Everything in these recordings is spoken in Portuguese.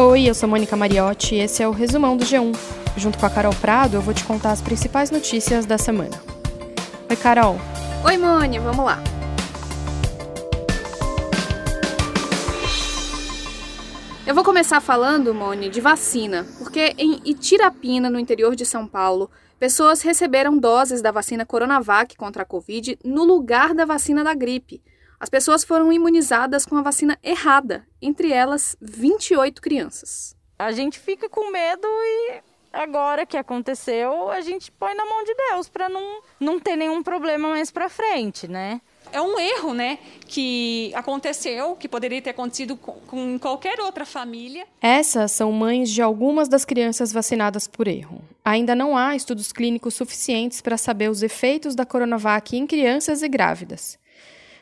Oi, eu sou Mônica Mariotti e esse é o resumão do G1. Junto com a Carol Prado, eu vou te contar as principais notícias da semana. Oi, Carol. Oi, Mônica, vamos lá. Eu vou começar falando, Mone, de vacina, porque em Itirapina, no interior de São Paulo, pessoas receberam doses da vacina Coronavac contra a Covid no lugar da vacina da gripe. As pessoas foram imunizadas com a vacina errada, entre elas 28 crianças. A gente fica com medo e agora que aconteceu, a gente põe na mão de Deus para não, não ter nenhum problema mais para frente, né? É um erro, né, que aconteceu, que poderia ter acontecido com, com qualquer outra família. Essas são mães de algumas das crianças vacinadas por erro. Ainda não há estudos clínicos suficientes para saber os efeitos da Coronavac em crianças e grávidas.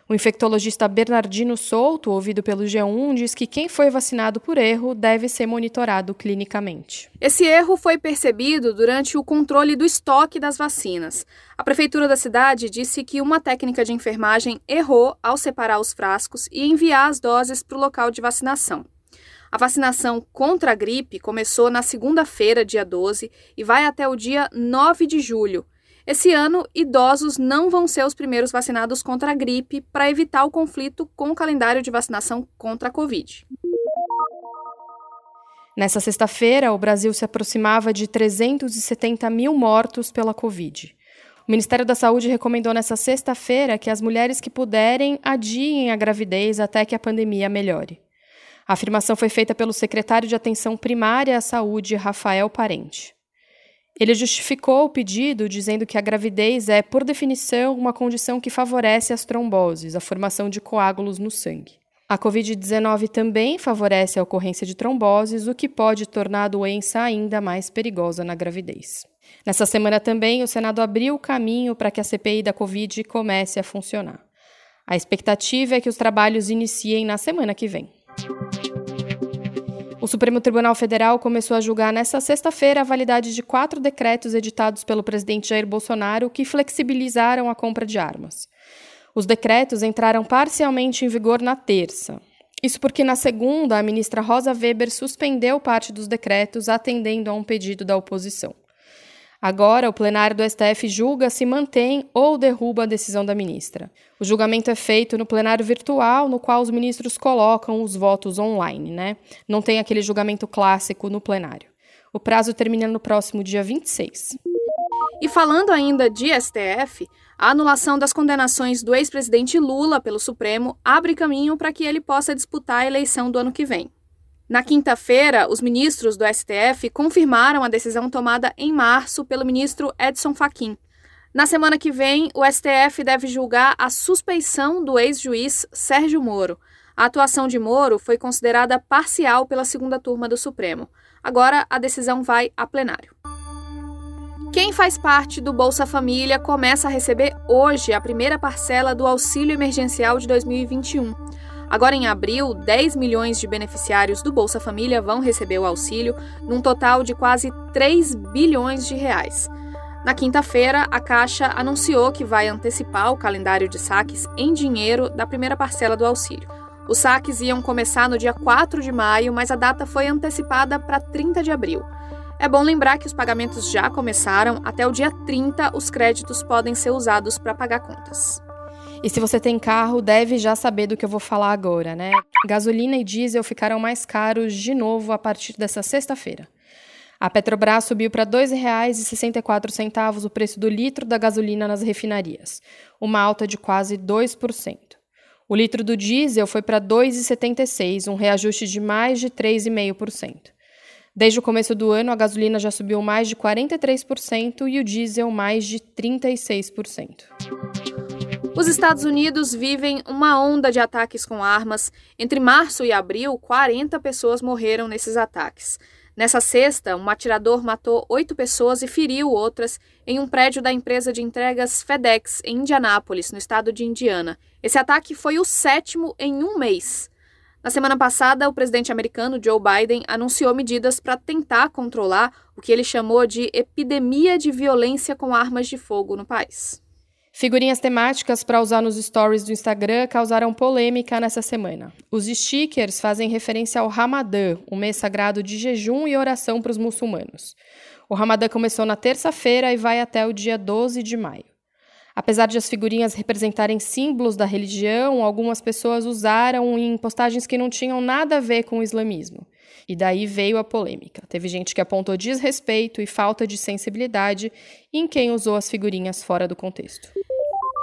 O infectologista Bernardino Souto, ouvido pelo G1, diz que quem foi vacinado por erro deve ser monitorado clinicamente. Esse erro foi percebido durante o controle do estoque das vacinas. A prefeitura da cidade disse que uma técnica de enfermagem errou ao separar os frascos e enviar as doses para o local de vacinação. A vacinação contra a gripe começou na segunda-feira, dia 12, e vai até o dia 9 de julho. Esse ano, idosos não vão ser os primeiros vacinados contra a gripe para evitar o conflito com o calendário de vacinação contra a Covid. Nessa sexta-feira, o Brasil se aproximava de 370 mil mortos pela Covid. O Ministério da Saúde recomendou nessa sexta-feira que as mulheres que puderem adiem a gravidez até que a pandemia melhore. A afirmação foi feita pelo secretário de Atenção Primária à Saúde, Rafael Parente. Ele justificou o pedido dizendo que a gravidez é, por definição, uma condição que favorece as tromboses, a formação de coágulos no sangue. A Covid-19 também favorece a ocorrência de tromboses, o que pode tornar a doença ainda mais perigosa na gravidez. Nessa semana também, o Senado abriu o caminho para que a CPI da Covid comece a funcionar. A expectativa é que os trabalhos iniciem na semana que vem. O Supremo Tribunal Federal começou a julgar nesta sexta-feira a validade de quatro decretos editados pelo presidente Jair Bolsonaro que flexibilizaram a compra de armas. Os decretos entraram parcialmente em vigor na terça. Isso porque, na segunda, a ministra Rosa Weber suspendeu parte dos decretos, atendendo a um pedido da oposição. Agora, o plenário do STF julga se mantém ou derruba a decisão da ministra. O julgamento é feito no plenário virtual, no qual os ministros colocam os votos online, né? Não tem aquele julgamento clássico no plenário. O prazo termina no próximo dia 26. E falando ainda de STF, a anulação das condenações do ex-presidente Lula pelo Supremo abre caminho para que ele possa disputar a eleição do ano que vem. Na quinta-feira, os ministros do STF confirmaram a decisão tomada em março pelo ministro Edson Fachin. Na semana que vem, o STF deve julgar a suspeição do ex-juiz Sérgio Moro. A atuação de Moro foi considerada parcial pela segunda turma do Supremo. Agora, a decisão vai a plenário. Quem faz parte do Bolsa Família começa a receber hoje a primeira parcela do auxílio emergencial de 2021. Agora, em abril, 10 milhões de beneficiários do Bolsa Família vão receber o auxílio, num total de quase 3 bilhões de reais. Na quinta-feira, a Caixa anunciou que vai antecipar o calendário de saques em dinheiro da primeira parcela do auxílio. Os saques iam começar no dia 4 de maio, mas a data foi antecipada para 30 de abril. É bom lembrar que os pagamentos já começaram, até o dia 30 os créditos podem ser usados para pagar contas. E se você tem carro, deve já saber do que eu vou falar agora, né? Gasolina e diesel ficaram mais caros de novo a partir dessa sexta-feira. A Petrobras subiu para R$ 2,64 o preço do litro da gasolina nas refinarias, uma alta de quase 2%. O litro do diesel foi para R$ 2,76, um reajuste de mais de 3,5%. Desde o começo do ano, a gasolina já subiu mais de 43% e o diesel mais de 36%. Os Estados Unidos vivem uma onda de ataques com armas. Entre março e abril, 40 pessoas morreram nesses ataques. Nessa sexta, um atirador matou oito pessoas e feriu outras em um prédio da empresa de entregas FedEx, em Indianápolis, no estado de Indiana. Esse ataque foi o sétimo em um mês. Na semana passada, o presidente americano Joe Biden anunciou medidas para tentar controlar o que ele chamou de epidemia de violência com armas de fogo no país. Figurinhas temáticas para usar nos stories do Instagram causaram polêmica nessa semana. Os stickers fazem referência ao Ramadã, um mês sagrado de jejum e oração para os muçulmanos. O Ramadã começou na terça-feira e vai até o dia 12 de maio. Apesar de as figurinhas representarem símbolos da religião, algumas pessoas usaram em postagens que não tinham nada a ver com o islamismo. E daí veio a polêmica. Teve gente que apontou desrespeito e falta de sensibilidade em quem usou as figurinhas fora do contexto.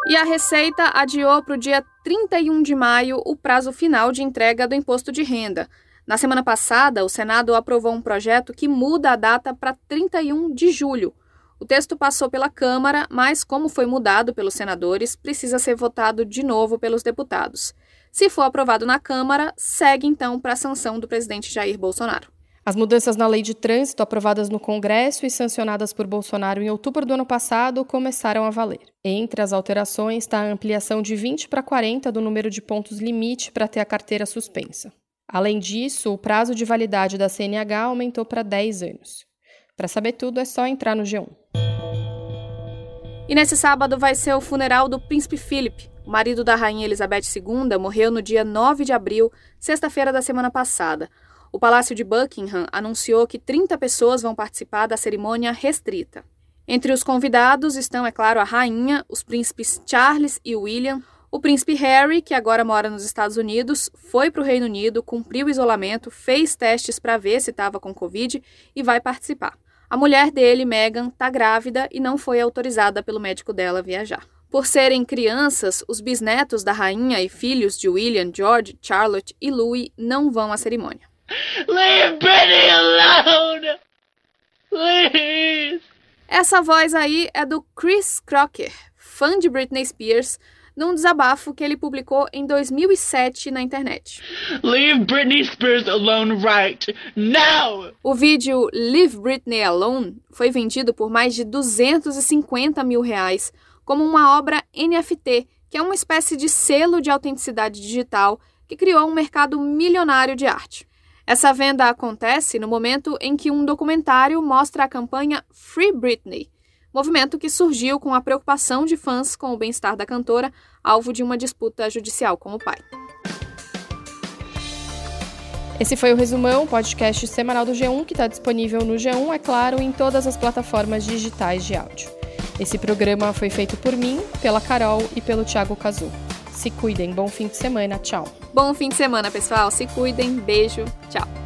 E a Receita adiou para o dia 31 de maio o prazo final de entrega do imposto de renda. Na semana passada, o Senado aprovou um projeto que muda a data para 31 de julho. O texto passou pela Câmara, mas, como foi mudado pelos senadores, precisa ser votado de novo pelos deputados. Se for aprovado na Câmara, segue então para a sanção do presidente Jair Bolsonaro. As mudanças na lei de trânsito aprovadas no Congresso e sancionadas por Bolsonaro em outubro do ano passado começaram a valer. Entre as alterações está a ampliação de 20 para 40 do número de pontos limite para ter a carteira suspensa. Além disso, o prazo de validade da CNH aumentou para 10 anos. Para saber tudo é só entrar no G1. E nesse sábado vai ser o funeral do príncipe Philip. O marido da rainha Elizabeth II morreu no dia 9 de abril, sexta-feira da semana passada. O Palácio de Buckingham anunciou que 30 pessoas vão participar da cerimônia restrita. Entre os convidados estão, é claro, a rainha, os príncipes Charles e William, o príncipe Harry, que agora mora nos Estados Unidos, foi para o Reino Unido, cumpriu o isolamento, fez testes para ver se estava com Covid e vai participar. A mulher dele, Meghan, está grávida e não foi autorizada pelo médico dela viajar. Por serem crianças, os bisnetos da rainha e filhos de William, George, Charlotte e Louis não vão à cerimônia. Leave Britney alone! Please! Essa voz aí é do Chris Crocker, fã de Britney Spears, num desabafo que ele publicou em 2007 na internet. Leave Britney Spears alone right now! O vídeo Leave Britney Alone foi vendido por mais de 250 mil reais como uma obra NFT, que é uma espécie de selo de autenticidade digital que criou um mercado milionário de arte. Essa venda acontece no momento em que um documentário mostra a campanha Free Britney, movimento que surgiu com a preocupação de fãs com o bem-estar da cantora, alvo de uma disputa judicial com o pai. Esse foi o Resumão, podcast semanal do G1, que está disponível no G1, é claro, em todas as plataformas digitais de áudio. Esse programa foi feito por mim, pela Carol e pelo Thiago Cazu. Se cuidem, bom fim de semana, tchau. Bom fim de semana, pessoal. Se cuidem, beijo, tchau.